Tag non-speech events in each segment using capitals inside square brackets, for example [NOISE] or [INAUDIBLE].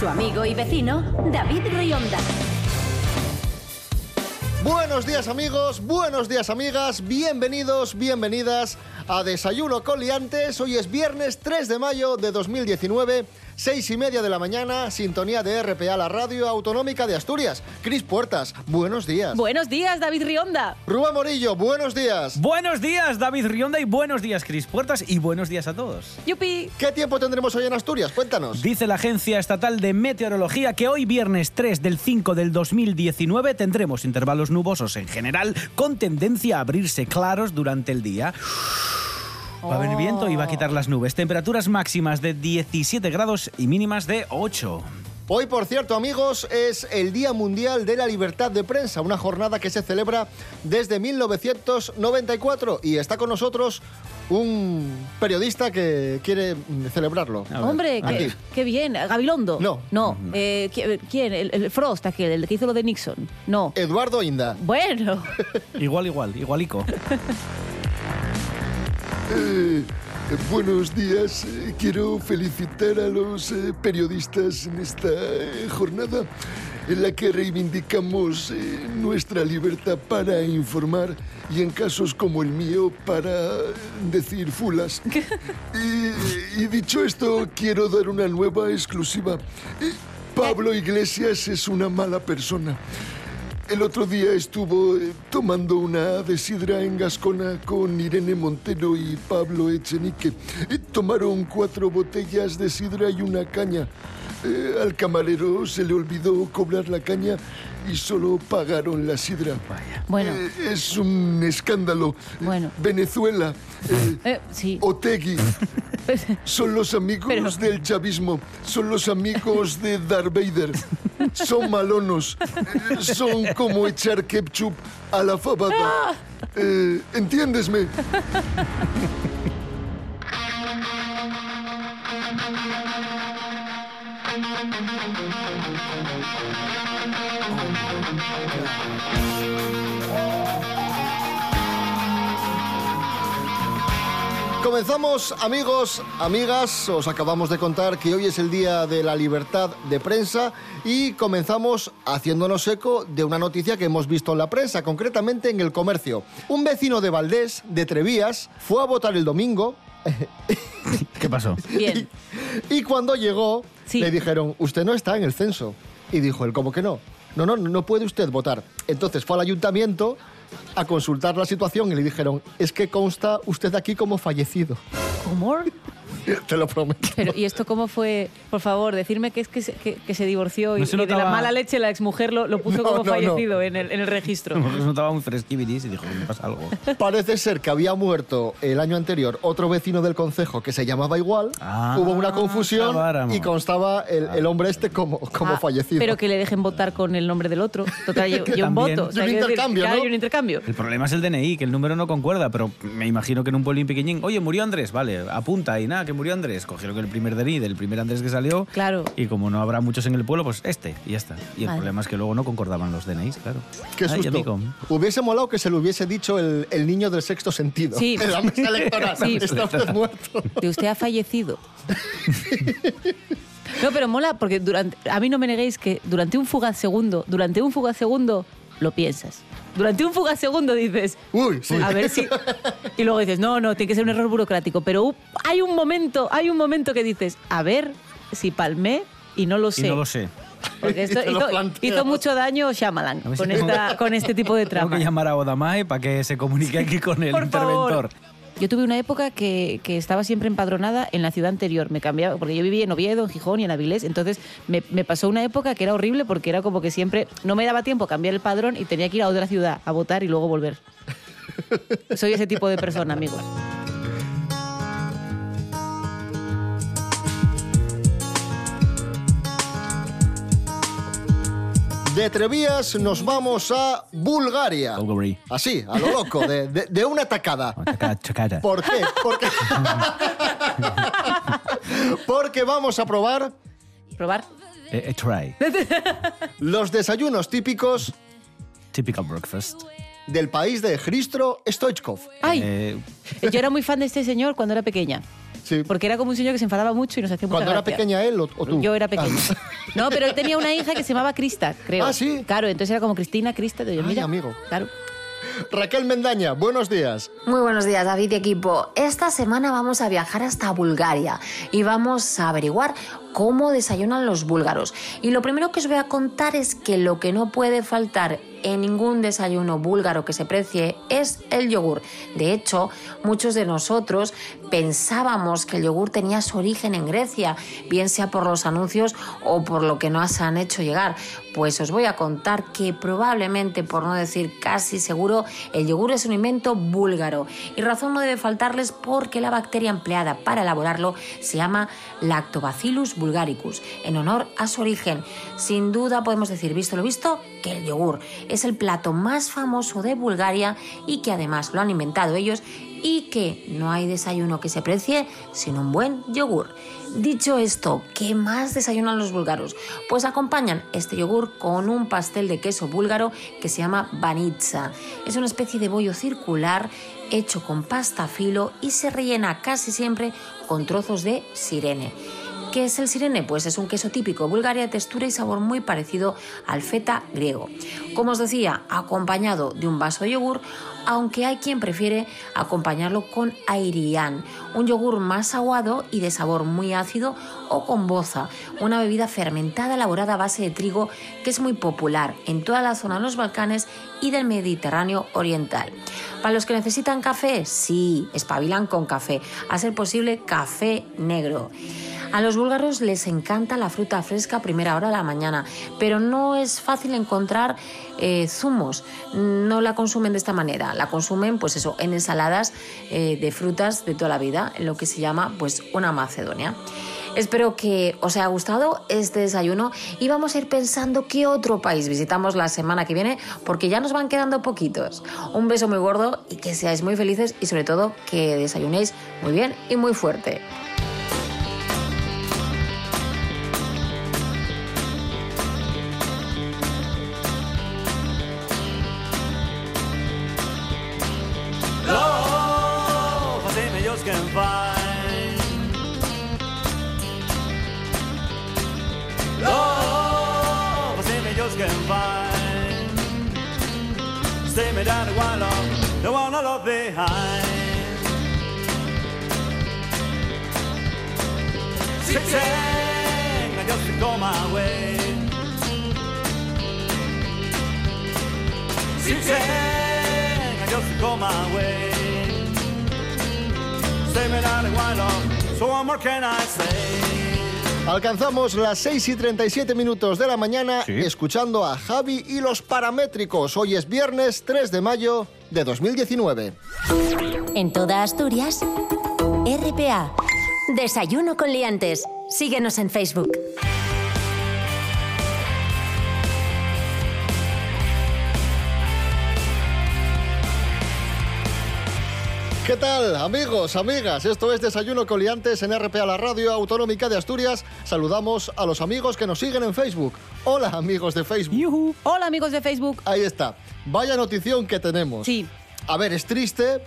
Su amigo y vecino, David Rionda. Buenos días amigos, buenos días amigas, bienvenidos, bienvenidas a Desayuno con Liantes. Hoy es viernes 3 de mayo de 2019, seis y media de la mañana, sintonía de RPA, la radio autonómica de Asturias. Cris Puertas, buenos días. Buenos días, David Rionda. Rubén Morillo, buenos días. Buenos días, David Rionda, y buenos días, Cris Puertas, y buenos días a todos. Yupi. ¿Qué tiempo tendremos hoy en Asturias? Cuéntanos. Dice la Agencia Estatal de Meteorología que hoy, viernes 3 del 5 del 2019, tendremos intervalos nubosos en general, con tendencia a abrirse claros durante el día. Va a haber viento y va a quitar las nubes. Temperaturas máximas de 17 grados y mínimas de 8. Hoy, por cierto, amigos, es el Día Mundial de la Libertad de Prensa, una jornada que se celebra desde 1994 y está con nosotros un periodista que quiere celebrarlo. Hombre, qué, bien. Gabilondo. No. No. Eh, ¿qui- ¿Quién? El, el Frost, aquel, el que hizo lo de Nixon. No. Eduardo Inda. Bueno. Igual, igual, igualico. [LAUGHS] Eh, buenos días. Eh, quiero felicitar a los eh, periodistas en esta eh, jornada en la que reivindicamos nuestra libertad para informar y en casos como el mío para decir fulas. [LAUGHS] y, y dicho esto, quiero dar una nueva exclusiva. Pablo Iglesias es una mala persona. El otro día estuvo eh, tomando una de sidra en Gascona con Irene Montero y Pablo Echenique. Eh, tomaron cuatro botellas de sidra y una caña. Eh, al camarero se le olvidó cobrar la caña y solo pagaron la sidra. Bueno. Eh, es un escándalo. Bueno. Venezuela, eh, Eh, sí. Otegui, [LAUGHS] son los amigos Pero- del chavismo, son los amigos de Darth Vader, son malonos, eh, son como echar ketchup a la fabada. [LAUGHS] Eh, ¿Entiéndesme? Comenzamos, amigos, amigas, os acabamos de contar que hoy es el Día de la Libertad de Prensa y comenzamos haciéndonos eco de una noticia que hemos visto en la prensa, concretamente en el comercio. Un vecino de Valdés, de Trevías, fue a votar el domingo [LAUGHS] ¿Qué pasó? Bien. y cuando llegó Sí. le dijeron, usted no está en el censo. Y dijo él, ¿cómo que no? No, no, no puede usted votar. Entonces fue al ayuntamiento a consultar la situación y le dijeron, es que consta usted aquí como fallecido. ¿Cómo? [LAUGHS] Te lo prometo. Pero, ¿y esto cómo fue? Por favor, decirme que es que se, que, que se divorció y, No se y de la mala leche la exmujer lo, lo puso No, como no, no. fallecido En, el, en el registro. Porque se notaba muy fresquiviris y dijo, me pasa algo. [LAUGHS] Parece ser que había muerto el año anterior otro vecino del concejo que se llamaba igual. Ah, Hubo una confusión y constaba el, el hombre este como, como Ah, fallecido. Pero que le dejen votar con el nombre del otro. Total, yo, [LAUGHS] yo un voto. Y un decir, intercambio, ¿no? un intercambio. El problema es el DNI, que el número no concuerda, pero me imagino que en un pueblín pequeñín, oye, murió Andrés, vale, apunta y nada, que murió Andrés. Cogieron el primer DNI del primer Andrés que salió. Claro. Y como no habrá muchos en el pueblo, pues este, y ya está. Y el Vale. problema es que luego no concordaban los DNIs, claro. Qué Ay, susto. amigo. Hubiese molado que se lo hubiese dicho el, el niño del sexto sentido. Sí. En la mesa electoral. Sí. Está usted muerto. De usted ha fallecido. [LAUGHS] No, pero mola porque durante, a mí no me neguéis que durante un fugaz segundo, durante un fugaz segundo, lo piensas. Durante un fugaz segundo dices, Uy, sí. a ver si... [LAUGHS] Y luego dices, no, no, tiene que ser un error burocrático. Pero hay un momento, hay un momento que dices, a ver si palmé y no lo Y sé. no lo sé. Porque [LAUGHS] esto Y hizo, mucho daño Shyamalan si con, tengo- esta, con este tipo de Tengo trama. que llamar a Odamae para que se comunique aquí con el Por favor. Yo tuve una época que, que estaba siempre empadronada en la ciudad anterior. Me cambiaba, porque yo vivía en Oviedo, en Gijón y en Avilés. Entonces me, me pasó una época que era horrible porque era como que siempre no me daba tiempo a cambiar el padrón y tenía que ir a otra ciudad a votar y luego volver. Soy ese tipo de persona, amigos. De Trevías nos vamos a Bulgaria. Bulgari. Así, a lo loco, de, de- de una tacada. ¿Por qué? Porque, porque vamos a probar Probar. Eh, eh, try. los desayunos típicos Typical breakfast. del país de Hristro Stoichkov. Ay, Eh, yo era muy fan de este señor cuando era pequeña. Sí. Porque era como un señor que se enfadaba mucho y nos hacía mucha Cuando era gracia. pequeña él o, o tú. Yo era pequeña. [LAUGHS] No, pero él tenía una hija que se llamaba Crista, creo. Ah, ¿sí? Claro, entonces era como Cristina, Crista. de yo, Ay, mira, amigo. Claro. Raquel Mendaña, buenos días. Muy buenos días, David y equipo. Esta semana vamos a viajar hasta Bulgaria y vamos a averiguar cómo desayunan los búlgaros. Y lo primero que os voy a contar es que lo que no puede faltar en ningún desayuno búlgaro que se precie es el yogur. De hecho, muchos de nosotros pensábamos que el yogur tenía su origen en Grecia, bien sea por los anuncios o por lo que nos han hecho llegar. Pues os voy a contar que probablemente, por no decir casi seguro, el yogur es un invento búlgaro. Y razón no debe faltarles porque la bacteria empleada para elaborarlo se llama Lactobacillus bulgaricus, en honor a su origen. Sin duda podemos decir, visto lo visto, que el yogur es el plato más famoso de Bulgaria y que además lo han inventado ellos y que no hay desayuno que se precie sin un buen yogur. Dicho esto, ¿qué más desayunan los búlgaros? Pues acompañan este yogur con un pastel de queso búlgaro que se llama banitsa. Es una especie de bollo circular hecho con pasta filo y se rellena casi siempre con trozos de sirene. ¿Qué es el sirene? Pues es un queso típico de Bulgaria de textura y sabor muy parecido al feta griego. Como os decía, acompañado de un vaso de yogur, aunque hay quien prefiere acompañarlo con airián, un yogur más aguado y de sabor muy ácido, o con boza, una bebida fermentada elaborada a base de trigo que es muy popular en toda la zona de los Balcanes y del Mediterráneo oriental. Para los que necesitan café, sí, espabilan con café, a ser posible café negro. A los búlgaros les encanta la fruta fresca a primera hora de la mañana, pero no es fácil encontrar eh, zumos. No la consumen de esta manera, la consumen pues eso, en ensaladas eh, de frutas de toda la vida, en lo que se llama pues una macedonia. Espero que os haya gustado este desayuno y vamos a ir pensando qué otro país visitamos la semana que viene porque ya nos van quedando poquitos. Un beso muy gordo y que seáis muy felices y sobre todo que desayunéis muy bien y muy fuerte. Can I say? Alcanzamos las 6 y 37 minutos de la mañana Sí. escuchando a Javi y los paramétricos. Hoy es viernes 3 de mayo de 2019. En toda Asturias, RPA. Desayuno con liantes. Síguenos en Facebook. ¿Qué tal, amigos, amigas? Esto es Desayuno Coliantes en RPA, la radio autonómica de Asturias. Saludamos a los amigos que nos siguen en Facebook. Hola, amigos de Facebook. yujú. Hola, amigos de Facebook. Ahí está. Vaya notición que tenemos. Sí. A ver, es triste,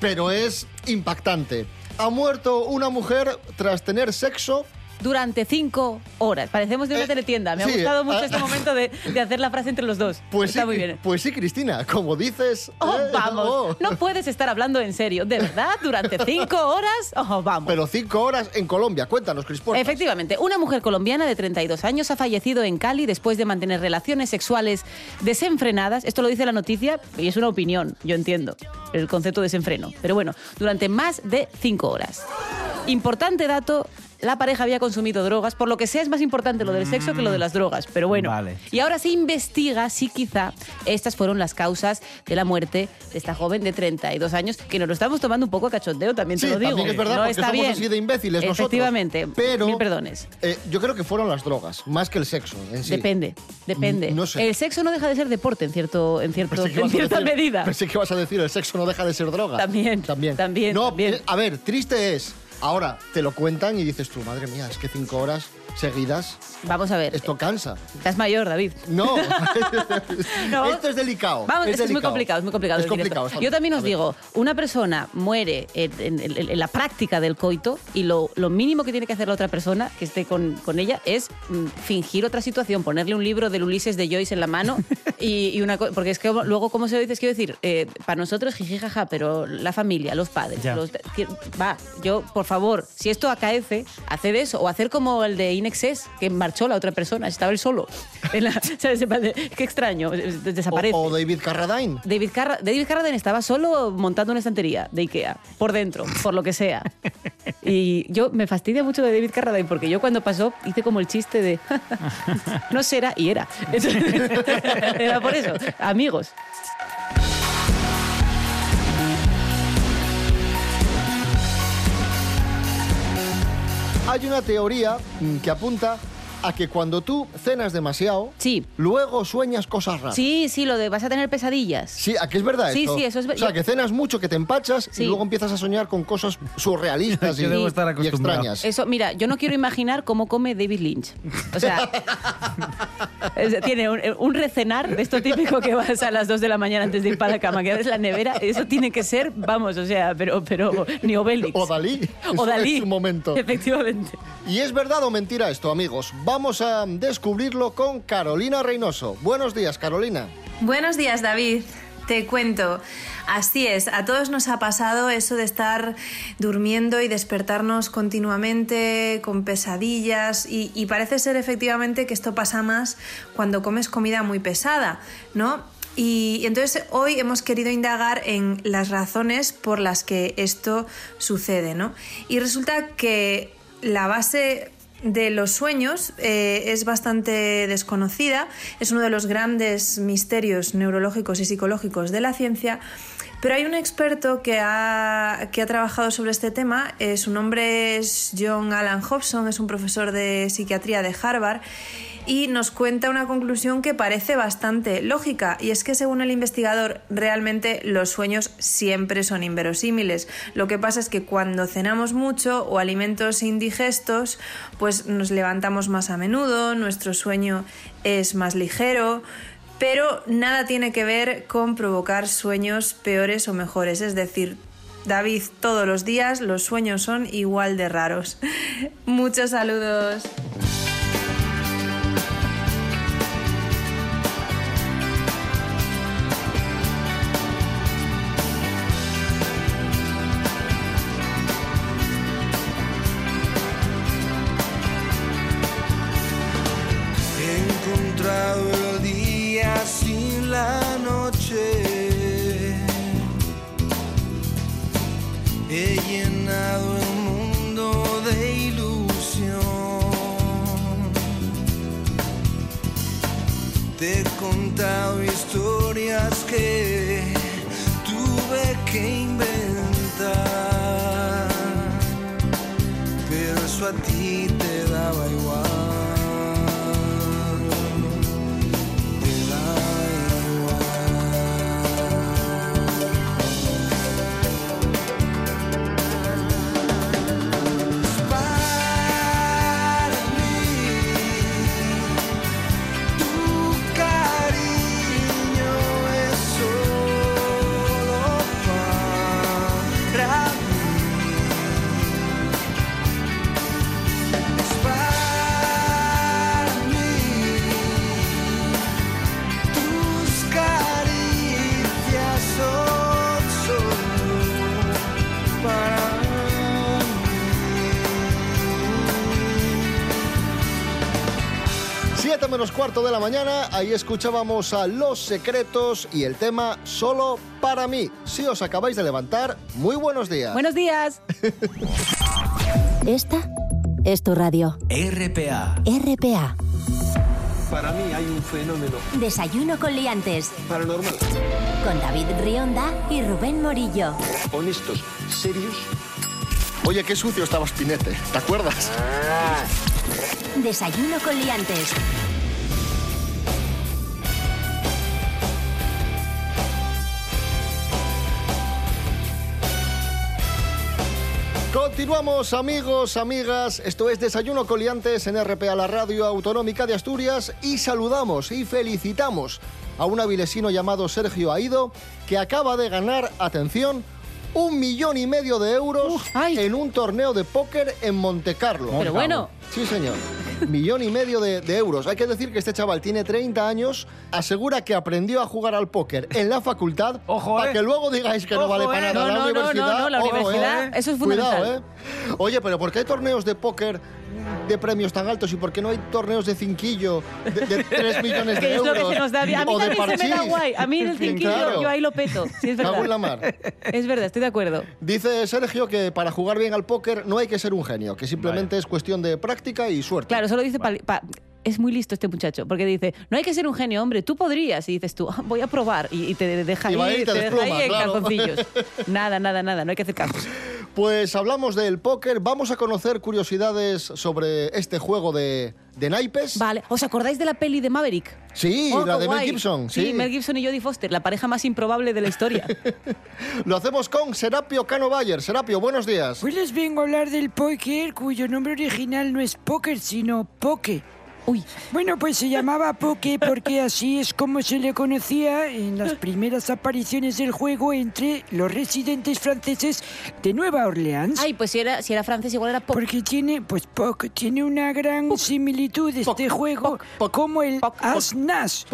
pero es impactante. Ha muerto una mujer tras tener sexo Durante cinco horas. Parecemos de una Eh, teletienda. Me ha gustado mucho ah, este momento de, de hacer la frase entre los dos. Pues Está sí, muy bien. pues sí, Cristina, como dices. Oh, eh, vamos. oh. No puedes estar hablando en serio. ¿De verdad? ¿Durante cinco horas? Oh, vamos. Pero cinco horas en Colombia. Cuéntanos, Cris Portas. Efectivamente, una mujer colombiana de 32 años ha fallecido en Cali después de mantener relaciones sexuales desenfrenadas. Esto lo dice la noticia y es una opinión, yo entiendo, el concepto de desenfreno. Pero bueno, durante más de cinco horas. Importante dato la pareja había consumido drogas. Por lo que sea, es más importante lo del sexo que lo de las drogas. Pero bueno. Vale. Y ahora se investiga si quizá estas fueron las causas de la muerte de esta joven de 32 años, que nos lo estamos tomando un poco a cachondeo, también Sí, te lo digo. también es verdad, no porque está somos bien. así de imbéciles nosotros. Efectivamente. Pero- Mil perdones. Eh, yo creo que fueron las drogas, más que el sexo en sí. Depende, depende. No sé. El sexo no deja de ser deporte en cierto, en cierto, Pensé cierta decir- medida. Pensé que ibas a decir, el sexo no deja de ser droga. También, También. también, No, también. eh, a ver, triste es. Ahora te lo cuentan y dices tú, madre mía, es que cinco horas seguidas, Vamos a ver. esto cansa. Estás mayor, David. No. [LAUGHS] No. [LAUGHS] Esto es delicado. Vamos, es, es muy delicado. complicado, es muy complicado. Es complicado. Yo también os digo, una persona muere en, en- en- en la práctica del coito y lo, lo mínimo que tiene que hacer la otra persona que esté con, con ella es mm, fingir otra situación, ponerle un libro del Ulises de Joyce en la mano [LAUGHS] y, y una co- porque es que luego, ¿cómo se lo dices? Quiero decir, eh, para nosotros jiji jaja, pero la familia, los padres, los- va, yo, por favor, si esto acaece, hacer eso o hacer como el de Inexcess, que marchó la otra persona, estaba él solo. [LAUGHS] En la- ¿sabes? Qué extraño, desaparece. O, o David Carradine. David, Carra- David Carradine estaba solo montando una estantería de Ikea, por dentro, por lo que sea. Y yo me fastidia mucho de David Carradine porque yo cuando pasó hice como el chiste de [LAUGHS] no será y era. [LAUGHS] Entonces, era por eso, amigos. Hay una teoría mm, que apunta a que cuando tú cenas demasiado, Sí. luego sueñas cosas raras. Sí, sí, lo de vas a tener pesadillas. Sí, ¿a qué es verdad Sí, esto? sí, eso es ver- O sea, que cenas mucho, que te empachas Sí. y luego empiezas a soñar con cosas surrealistas [LAUGHS] y, Yo debo estar y acostumbrado. extrañas. Eso, mira, yo no quiero imaginar cómo come David Lynch. O sea, [LAUGHS] es- tiene un, un recenar de esto típico que vas a las 2 de la mañana antes de ir para la cama, que abres la nevera. Eso tiene que ser, vamos, o sea, pero, pero ni Obelix. O Dalí. O Dalí. En su momento. Efectivamente. ¿Y es verdad o mentira esto, amigos? Vamos a descubrirlo con Carolina Reynoso. Buenos días, Carolina. Buenos días, David. Te cuento. Así es, a todos nos ha pasado eso de estar durmiendo y despertarnos continuamente con pesadillas y, y parece ser efectivamente que esto pasa más cuando comes comida muy pesada, ¿no? Y entonces hoy hemos querido indagar en las razones por las que esto sucede, ¿no? Y resulta que la base de los sueños eh, es bastante desconocida, es uno de los grandes misterios neurológicos y psicológicos de la ciencia, pero hay un experto que ha, que ha trabajado sobre este tema, eh, su nombre es John Alan Hobson, es un profesor de psiquiatría de Harvard y nos cuenta una conclusión que parece bastante lógica y es que según el investigador realmente los sueños siempre son inverosímiles. Lo que pasa es que cuando cenamos mucho o alimentos indigestos pues nos levantamos más a menudo, nuestro sueño es más ligero, pero nada tiene que ver con provocar sueños peores o mejores, es decir, David, todos los días los sueños son igual de raros. [LAUGHS] Muchos saludos. Menos cuarto de la mañana, ahí escuchábamos a Los Secretos y el tema Solo para mí. Si os acabáis de levantar, muy buenos días. Buenos días. [LAUGHS] Esta es tu radio. RPA. RPA. Para mí hay un fenómeno Desayuno con liantes. paranormal. Con David Rionda y Rubén Morillo. Honestos, serios. Oye, qué sucio estaba Spinete. ¿Te acuerdas? Desayuno con liantes. Continuamos, amigos, amigas. Esto es Desayuno Coliantes en RPA, la radio autonómica de Asturias. Y saludamos y felicitamos a un avilesino llamado Sergio Aido, que acaba de ganar, atención, un millón y medio de euros en un torneo de póker en Montecarlo. Pero bueno. Sí, señor. Millón y medio de, de euros. Hay que decir que este chaval tiene 30 años, asegura que aprendió a jugar al póker en la facultad, para eh. que luego digáis que no Ojo, vale eh. para nada No, la no, universidad. no, no, la Ojo, universidad, eh. eso es Cuidado, fundamental. ¿eh? Oye, pero ¿por qué hay torneos de póker de premios tan altos y por qué no hay torneos de cinquillo de, de [LAUGHS] 3 millones de Que es lo euros? que se nos da bien. A mí o de también se me da guay. A mí el cinquillo, Claro. yo ahí lo peto. Sí, es Cago en la verdad. mar. Es verdad, estoy de acuerdo. Dice Sergio que para jugar bien al póker no hay que ser un genio, que simplemente es cuestión de práctica y suerte. Claro, solo dice... pa- pa- es muy listo este muchacho, porque dice, no hay que ser un genio, hombre, tú podrías. Y dices tú, "Ah, voy a probar. Y, y te deja Y va ahí, ahí y te te deja ahí en claro. calzoncillos. [LAUGHS] Nada, nada, nada, no hay que hacer caso. Pues hablamos del póker, vamos a conocer curiosidades sobre este juego de, de naipes. Vale, ¿os acordáis de la peli de Maverick? Sí, Oh, la de Mel guay. Gibson. Sí, Sí, Mel Gibson y Jodie Foster, la pareja más improbable de la historia. [LAUGHS] Lo hacemos con Serapio Cano Bayer. Serapio, buenos días. Hoy les vengo a hablar del póker, cuyo nombre original no es póker, sino poke. Uy. Bueno, pues se llamaba poke porque así es como se le conocía en las primeras apariciones del juego entre los residentes franceses de Nueva Orleans. Ay, pues si era, si era francés, igual era poker. Porque tiene, pues poke, tiene una gran similitud este juego como el as-nas.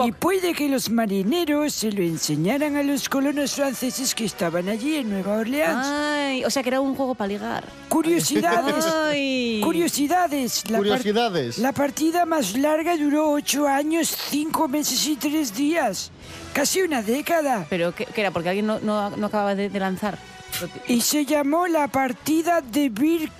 Y puede que los marineros se lo enseñaran a los colonos franceses que estaban allí en Nueva Orleans. Ay, o sea que era un juego para ligar. Curiosidades. Ay. Curiosidades. La par- Curiosidades. La partida más larga duró ocho años, cinco meses y tres días. Casi una década. ¿Pero qué, qué era? Porque alguien no, no, no acababa de, de lanzar. Y se llamó la partida de Beer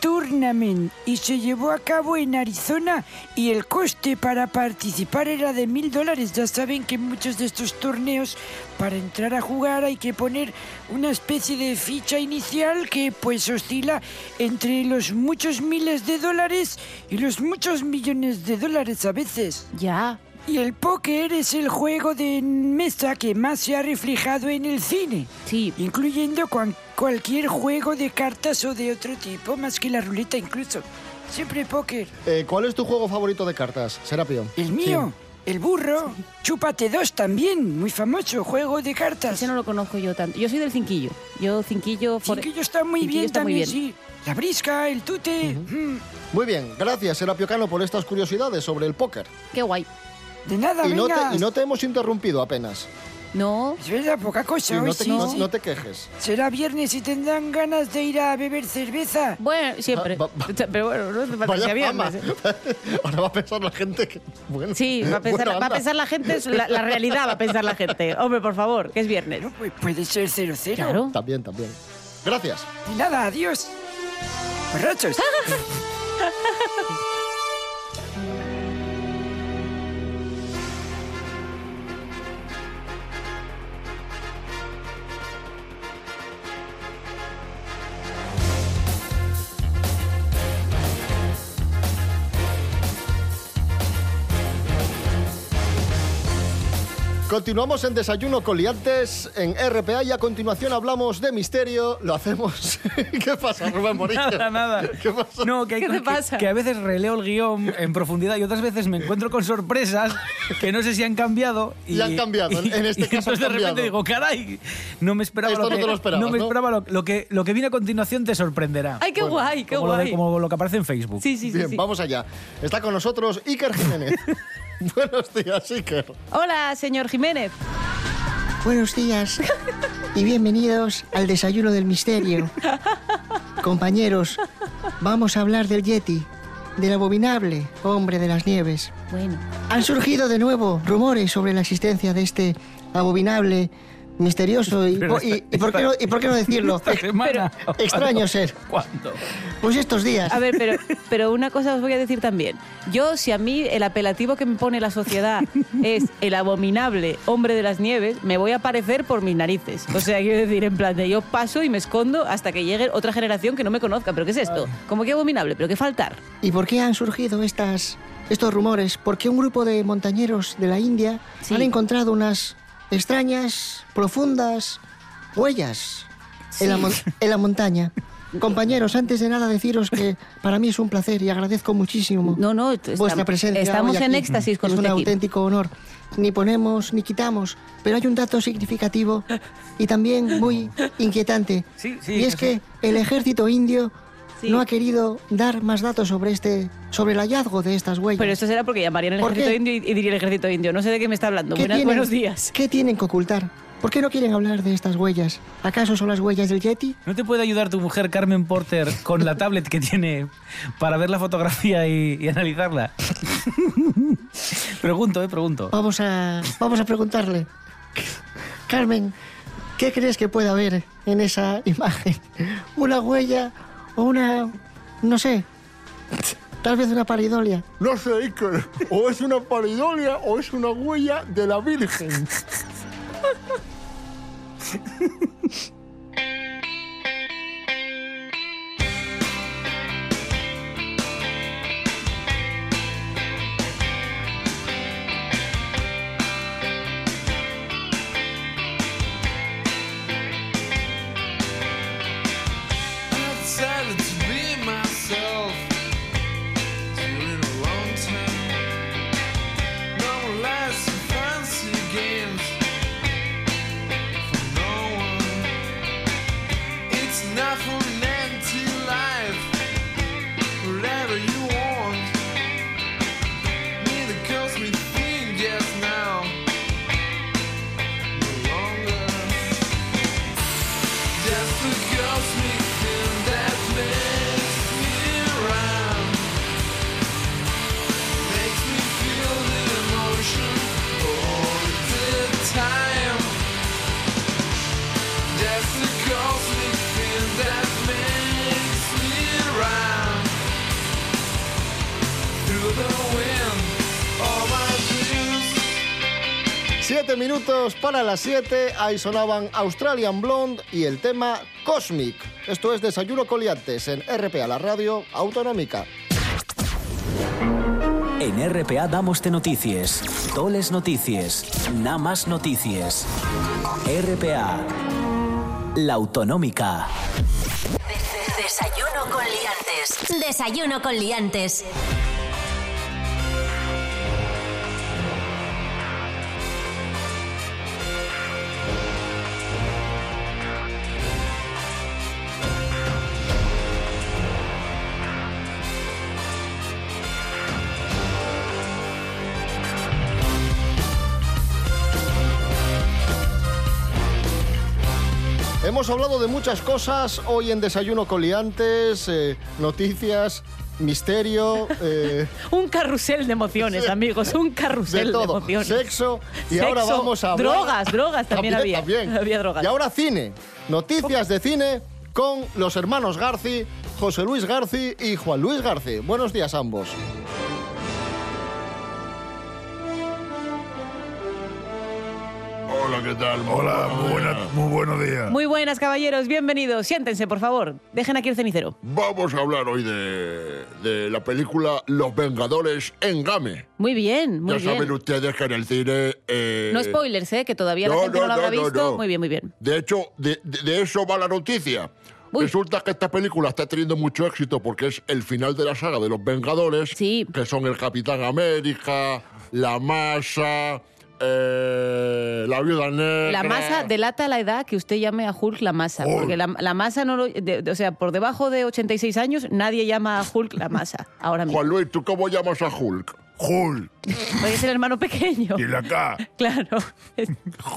Tournament y se llevó a cabo en Arizona y el coste para participar era de mil dólares. Ya saben que muchos de estos torneos para entrar a jugar hay que poner una especie de ficha inicial que pues oscila entre los muchos miles de dólares y los muchos millones de dólares a veces. Ya. Y el póker es el juego de mesa que más se ha reflejado en el cine. Sí. Incluyendo cuan- cualquier juego de cartas o de otro tipo, más que la ruleta incluso. Siempre póker. Eh, ¿Cuál es tu juego favorito de cartas, Serapio? El mío, el burro. Chúpate dos también, muy famoso juego de cartas. Ese no lo conozco yo tanto. Yo soy del cinquillo. Yo cinquillo... for- Cinquillo está muy Cinquillo bien está muy también, bien. sí. La brisca, el tute. mm. Muy bien, gracias Serapio Cano por estas curiosidades sobre el póker. Qué guay. De nada, Y no, te, y no te hemos interrumpido apenas. No. Es verdad, poca cosa hoy no te, sí, no- sí. no te quejes. Será viernes y tendrán ganas de ir a beber cerveza. Bueno, siempre. Va- va- [LAUGHS] Pero bueno, no hace falta que Vaya sea fama. viernes, ¿eh? [LAUGHS] Ahora va a pensar la gente que... Bueno, Sí, va a pensar, bueno, va a pensar la gente, la, la realidad va a pensar la gente. Hombre, por favor, que es viernes. No, pues puede ser 0-0. Claro. También, también. Gracias. Y nada, adiós. Borrachos. [LAUGHS] Continuamos en Desayuno Coliantes en RPA y a continuación hablamos de misterio. Lo hacemos. [LAUGHS] ¿Qué pasa, Rubén Morillo? Nada, nada. ¿Qué pasa? No, que, hay ¿Qué te que- pasa? que a veces releo el guion en profundidad y otras veces me encuentro con sorpresas que no sé si han cambiado. Y, Y han cambiado, en- en este y caso han entonces de repente digo, caray, no me esperaba Esto lo no que, te lo esperabas, me ¿no? esperaba lo, lo que, lo que viene a continuación te sorprenderá. Ay, qué guay, qué como, lo de- guay. como lo que aparece en Facebook. Sí, sí, sí. Bien, sí. vamos allá. Está con nosotros Iker Jiménez. [LAUGHS] [LAUGHS] Buenos días, Iker. Hola, señor Jiménez. Buenos días y bienvenidos al desayuno del misterio. Compañeros, vamos a hablar del Yeti, del abominable hombre de las nieves. Bueno. Han surgido de nuevo rumores sobre la existencia de este abominable misterioso y, Pero y- esta- y por, qué no, y por qué no decirlo? Extraño ser. ¿Cuándo? Pues estos días. A ver, pero, pero una cosa os voy a decir también. Yo, si a mí el apelativo que me pone la sociedad es el abominable hombre de las nieves, me voy a parecer por mis narices. O sea, quiero decir, en plan de yo paso y me escondo hasta que llegue otra generación que no me conozca. ¿Pero qué es esto? ¿Cómo que abominable? ¿Pero qué faltar? ¿Y por qué han surgido estas, estos rumores? Porque un grupo de montañeros de la India Sí. han encontrado unas extrañas, profundas huellas en, la mon- en la montaña. [LAUGHS] Compañeros, antes de nada deciros que para mí es un placer y agradezco muchísimo No, no, vuestra presencia. estamos en éxtasis con Es un usted aquí. auténtico honor. Ni ponemos ni quitamos, pero hay un dato significativo y también muy [LAUGHS] inquietante. Sí, sí, y es sí. que el ejército indio Sí. no ha querido dar más datos sobre este sobre el hallazgo de estas huellas. Pero esto será porque llamarían el ¿Por ejército qué? indio y, diría el ejército indio. No sé de qué me está hablando. ¿Qué Buenas- tienen- buenos días. ¿Qué tienen que ocultar? ¿Por qué no quieren hablar de estas huellas? ¿Acaso son las huellas del Yeti? ¿No te puede ayudar tu mujer Carmen Porter con la tablet que tiene para ver la fotografía y, y analizarla? [LAUGHS] pregunto, eh, pregunto. Vamos a vamos a preguntarle. Carmen, ¿qué crees que puede haber en esa imagen? ¿Una huella o una no sé, tal vez una paridolia? No sé, Iker, o es una paridolia o es una huella de la Virgen. [LAUGHS] para las siete. Ahí sonaban Australian Blonde y el tema Cosmic. Esto es Desayuno Coliantes en RPA, la radio autonómica. En RPA damos de noticias, toles noticias, nada más noticias. RPA, la autonómica. Desayuno con liantes. Desayuno con liantes. Hemos hablado de muchas cosas hoy en Desayuno Coliantes, eh, noticias, misterio, eh, [LAUGHS] Un carrusel de emociones, amigos. Un carrusel de de, todo, emociones. sexo y Sexo, ahora vamos a hablar- Drogas, drogas también, había. también. [LAUGHS] Había drogas. Y ahora cine, noticias de cine con los hermanos Garci, José Luis Garci y Juan Luis Garci. Buenos días ambos. Hola, ¿qué tal? Hola, muy, buena- muy buenos días. Muy buenas, caballeros. Bienvenidos. Siéntense, por favor. Dejen aquí el cenicero. Vamos a hablar hoy de, de la película Los Vengadores en Game. Muy bien, muy ya bien. saben ustedes que en el cine... eh, No spoilers, ¿eh? Que todavía la no, gente no, no, lo habrá no, no, visto. no. Muy bien, muy bien. De hecho, de, de- de eso va la noticia. Resulta que esta película está teniendo mucho éxito porque es el final de la saga de los Vengadores, que son el Capitán América, la Masa, eh, la Viuda Negra. La masa delata la edad que usted llame a Hulk la masa. Hulk. Porque la, la masa no lo. de- de- o sea, por debajo de 86 años, nadie llama a Hulk la masa. Ahora mismo. Juan Luis, ¿tú cómo llamas a Hulk? Hulk. Puede ser el hermano pequeño. Y la K. Claro.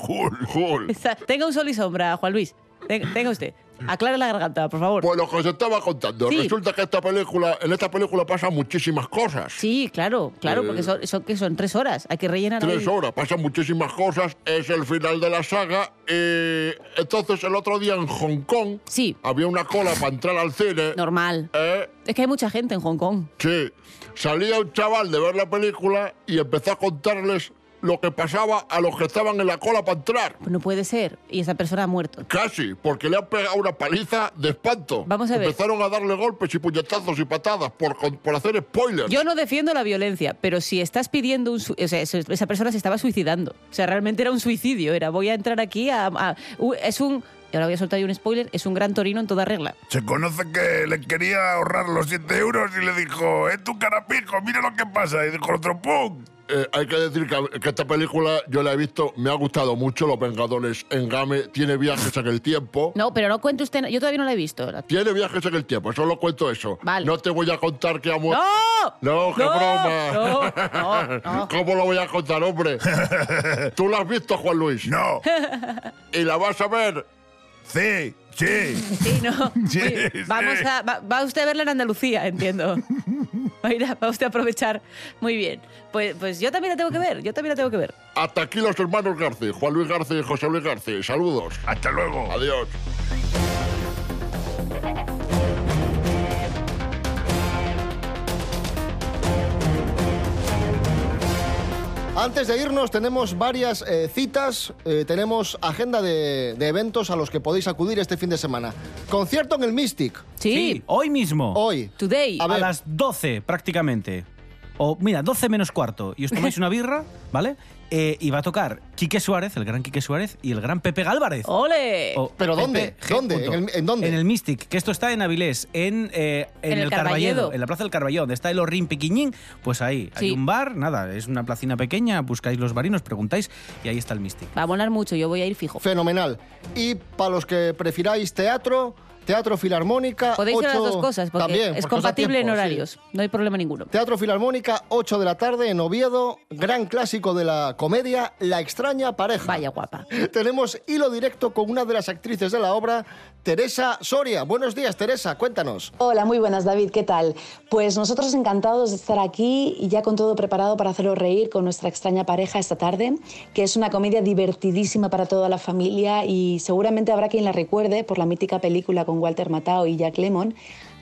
Hulk. Hulk. Tenga un sol y sombra, Juan Luis. Ten- Tenga usted. Aclara la garganta, por favor. Pues lo que os estaba contando. Sí. Resulta que esta película, en esta película pasan muchísimas cosas. Sí, claro, claro, Eh, porque son, son, ¿qué son? Tres horas. Hay que rellenar Tres ahí. horas, pasan muchísimas cosas, es el final de la saga. eh, entonces, el otro día en Hong Kong sí. había una cola para entrar al cine. Normal. Eh, Es que hay mucha gente en Hong Kong. sí, salía un chaval de ver la película y empezó a contarles lo que pasaba a los que estaban en la cola para entrar. Pues no puede ser. Y esa persona ha muerto. Casi, porque le han pegado una paliza de espanto. Vamos a ver. Empezaron a darle golpes y puñetazos y patadas por, por hacer spoilers. Yo no defiendo la violencia, pero si estás pidiendo un... su- O sea, esa persona se estaba suicidando. O sea, realmente era un suicidio. Era, voy a entrar aquí a... a- es un... Y ahora voy a soltar yo un spoiler. Es un gran torino en toda regla. Se conoce que le quería ahorrar los 7 euros y le dijo, es tu carapijo, mira lo que pasa. Y dijo otro, ¡pum! Eh, hay que decir que, que esta película yo la he visto, me ha gustado mucho, Los Vengadores en Game, tiene viajes en el tiempo. No, pero no cuente usted... Yo todavía no la he visto. Tiene viajes en el tiempo, solo cuento eso. No te voy a contar que ha muerto. ¡No! No, qué No, broma. [LAUGHS] ¿Cómo lo voy a contar, hombre? [LAUGHS] ¿Tú la has visto, Juan Luis? No. [LAUGHS] ¿Y la vas a ver? Sí, sí. Sí, no. Sí. Vamos a, va, va usted a verla en Andalucía, entiendo. Va a, ir a- va usted a aprovechar. Muy bien. Pues, pues yo también la tengo que ver. Yo también la tengo que ver. Hasta aquí los hermanos García, Juan Luis García y José Luis García. Saludos. Hasta luego. Adiós. Antes de irnos tenemos varias eh, citas, eh, tenemos agenda de, de eventos a los que podéis acudir este fin de semana. Concierto en el Mystic. Sí, hoy mismo. Hoy. Today. A, las 12 prácticamente. O mira, 12 menos cuarto. Y os tomáis [LAUGHS] una birra, ¿vale? Eh, y va a tocar Quique Suárez, el gran Quique Suárez, y el gran Pepe Gálvarez. ¡Ole! O ¿Pero dónde? ¿Dónde? ¿En el- en dónde? En el Mystic, que esto está en Avilés, en, eh, en, En el el Carballedo. Carballedo, en la Plaza del Carballón, donde está el Orrín Piquiñín, pues ahí hay un bar, nada, es una placina pequeña, buscáis los barinos, preguntáis y ahí está el Mystic. Va a molar mucho. Yo voy a ir fijo. Fenomenal. Y para los que prefiráis teatro, Teatro Filarmónica. Podéis ir a las dos cosas, porque También, es porque compatible en sí. horarios. No hay problema ninguno. Teatro Filarmónica, 8 de la tarde en Oviedo, gran clásico de la comedia, La extraña pareja. Vaya guapa. [LAUGHS] Tenemos hilo directo con una de las actrices de la obra, Teresa Soria. Buenos días, Teresa, cuéntanos. Hola, muy buenas, David. ¿Qué tal? Pues nosotros encantados de estar aquí y ya con todo preparado para haceros reír con nuestra extraña pareja esta tarde, que es una comedia divertidísima para toda la familia y seguramente habrá quien la recuerde por la mítica película con Walter Matthau y Jack Lemmon,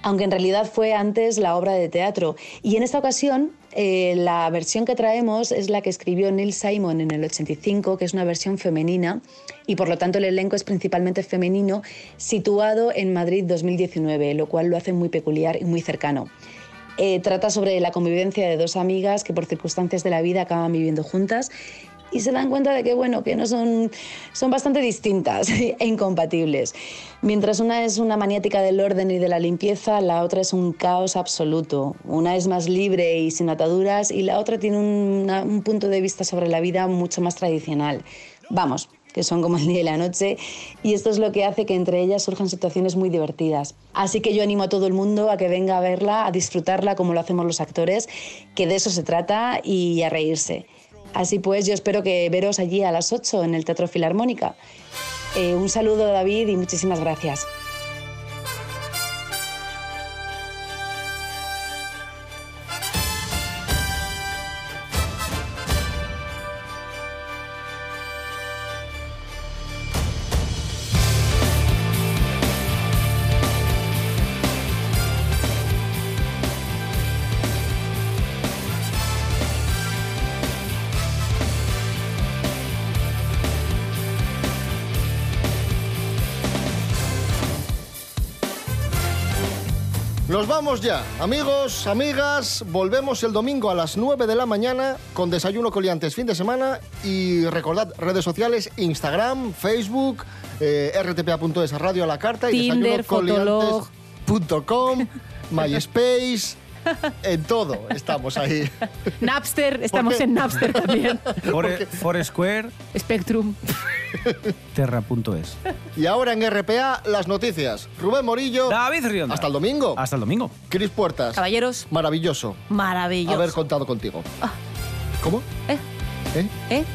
aunque en realidad fue antes la obra de teatro. Y en esta ocasión, eh, la versión que traemos es la que escribió Neil Simon en el 85, que es una versión femenina, y por lo tanto el elenco es principalmente femenino, situado en Madrid 2019, lo cual lo hace muy peculiar y muy cercano. Eh, trata sobre la convivencia de dos amigas que por circunstancias de la vida acaban viviendo juntas y se dan cuenta de que bueno que no son son bastante distintas [LAUGHS] e incompatibles mientras una es una maniática del orden y de la limpieza la otra es un caos absoluto una es más libre y sin ataduras y la otra tiene una- un punto de vista sobre la vida mucho más tradicional vamos que son como el día y la noche, y esto es lo que hace que entre ellas surjan situaciones muy divertidas. Así que yo animo a todo el mundo a que venga a verla, a disfrutarla como lo hacemos los actores, que de eso se trata y a reírse. Así pues, yo espero que veros allí a las 8 en el Teatro Filarmónica. Eh, un saludo, David, y muchísimas gracias. Nos vamos ya. Amigos, amigas, volvemos el domingo a las 9 de la mañana con Desayuno Coliantes fin de semana y recordad redes sociales, Instagram, Facebook, eh, rtpa.es, Radio a la Carta y Tinder, desayunocoliantes.com, MySpace, en todo estamos ahí. [LAUGHS] Napster, estamos en Napster también. [LAUGHS] Fore- Foursquare, Spectrum. [LAUGHS] terra.es. Y ahora en RPA las noticias. Rubén Morillo. David Rionda. Hasta el domingo. Hasta el domingo. Cris Puertas. Caballeros. Maravilloso Maravilloso. haber contado contigo. Ah. ¿Cómo? ¿Eh? ¿Eh? ¿Eh?